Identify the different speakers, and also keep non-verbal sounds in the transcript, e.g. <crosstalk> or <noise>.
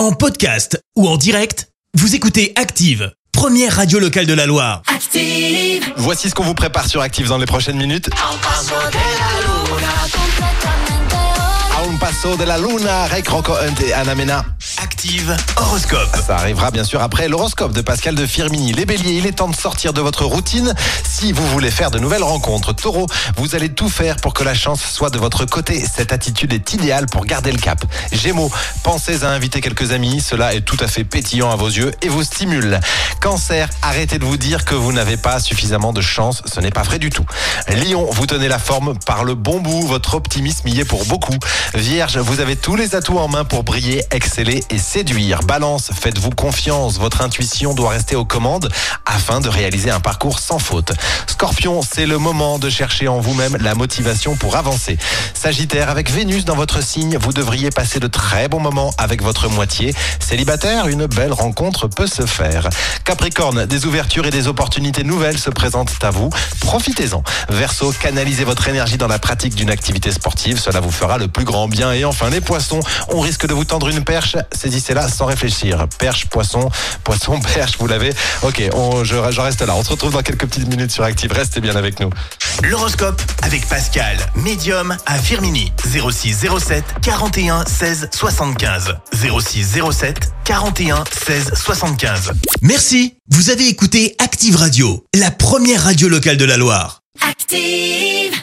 Speaker 1: En podcast ou en direct, vous écoutez Active, première radio locale de la Loire.
Speaker 2: Active,
Speaker 3: Voici ce qu'on vous prépare sur Active dans les prochaines minutes. A un paso de la luna, Rocco Hunt et Anna Mena.
Speaker 1: Horoscope.
Speaker 3: Ça arrivera bien sûr après l'horoscope de Pascal de Firmini. Les béliers, il est temps de sortir de votre routine si vous voulez faire de nouvelles rencontres. Taureau, vous allez tout faire pour que la chance soit de votre côté. Cette attitude est idéale pour garder le cap. Gémeaux, pensez à inviter quelques amis. Cela est tout à fait pétillant à vos yeux et vous stimule. Cancer, arrêtez de vous dire que vous n'avez pas suffisamment de chance. Ce n'est pas vrai du tout. Lion, vous tenez la forme par le bon bout. Votre optimisme y est pour beaucoup. Vierge, vous avez tous les atouts en main pour briller, exceller et séduire. Balance, faites-vous confiance. Votre intuition doit rester aux commandes afin de réaliser un parcours sans faute. Scorpion, c'est le moment de chercher en vous-même la motivation pour avancer. Sagittaire, avec Vénus dans votre signe, vous devriez passer de très bons moments avec votre moitié. Célibataire, une belle rencontre peut se faire. Capricorne, des ouvertures et des opportunités nouvelles se présentent à vous. Profitez-en. Verseau, canalisez votre énergie dans la pratique d'une activité sportive. Cela vous fera le plus grand bien. Et enfin, les poissons, on risque de vous tendre une perche. Saisissez-la sans réfléchir. Perche, poisson, poisson, <laughs> perche, vous l'avez. Ok, on, je, je reste là. On se retrouve dans quelques petites minutes sur Active. Restez bien avec nous.
Speaker 1: L'horoscope avec Pascal, médium à Firmini. 06 07 41 16 75. 06 07 41 16 75. Merci. Vous avez écouté Active Radio, la première radio locale de la Loire.
Speaker 2: active.